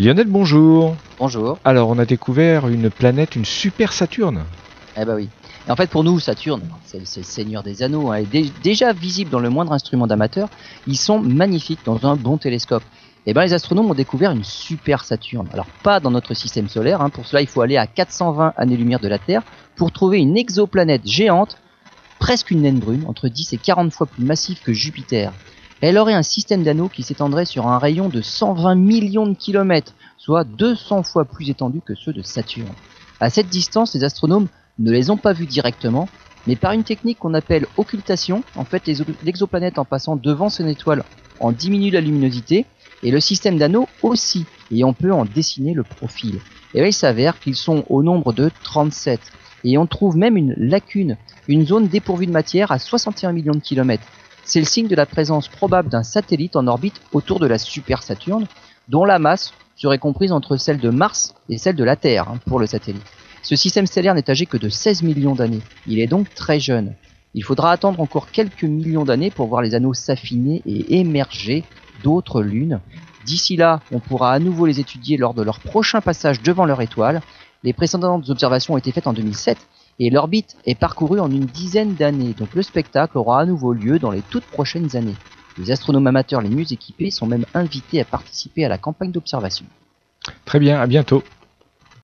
Lionel, bonjour. Bonjour. Alors, on a découvert une planète, une super Saturne. Eh ben oui. Et en fait, pour nous, Saturne, c'est le seigneur des anneaux, hein, déjà visible dans le moindre instrument d'amateur, ils sont magnifiques dans un bon télescope. Eh ben les astronomes ont découvert une super Saturne. Alors pas dans notre système solaire, hein, pour cela il faut aller à 420 années-lumière de la Terre pour trouver une exoplanète géante, presque une naine brune, entre 10 et 40 fois plus massive que Jupiter. Elle aurait un système d'anneaux qui s'étendrait sur un rayon de 120 millions de kilomètres, soit 200 fois plus étendu que ceux de Saturne. À cette distance, les astronomes ne les ont pas vus directement, mais par une technique qu'on appelle occultation, en fait l'exoplanète en passant devant son étoile en diminue la luminosité, et le système d'anneaux aussi, et on peut en dessiner le profil. Et là, il s'avère qu'ils sont au nombre de 37, et on trouve même une lacune, une zone dépourvue de matière à 61 millions de kilomètres. C'est le signe de la présence probable d'un satellite en orbite autour de la super Saturne, dont la masse serait comprise entre celle de Mars et celle de la Terre hein, pour le satellite. Ce système stellaire n'est âgé que de 16 millions d'années. Il est donc très jeune. Il faudra attendre encore quelques millions d'années pour voir les anneaux s'affiner et émerger d'autres lunes. D'ici là, on pourra à nouveau les étudier lors de leur prochain passage devant leur étoile. Les précédentes observations ont été faites en 2007 et l'orbite est parcourue en une dizaine d'années, donc le spectacle aura à nouveau lieu dans les toutes prochaines années. Les astronomes amateurs les mieux équipés sont même invités à participer à la campagne d'observation. Très bien, à bientôt.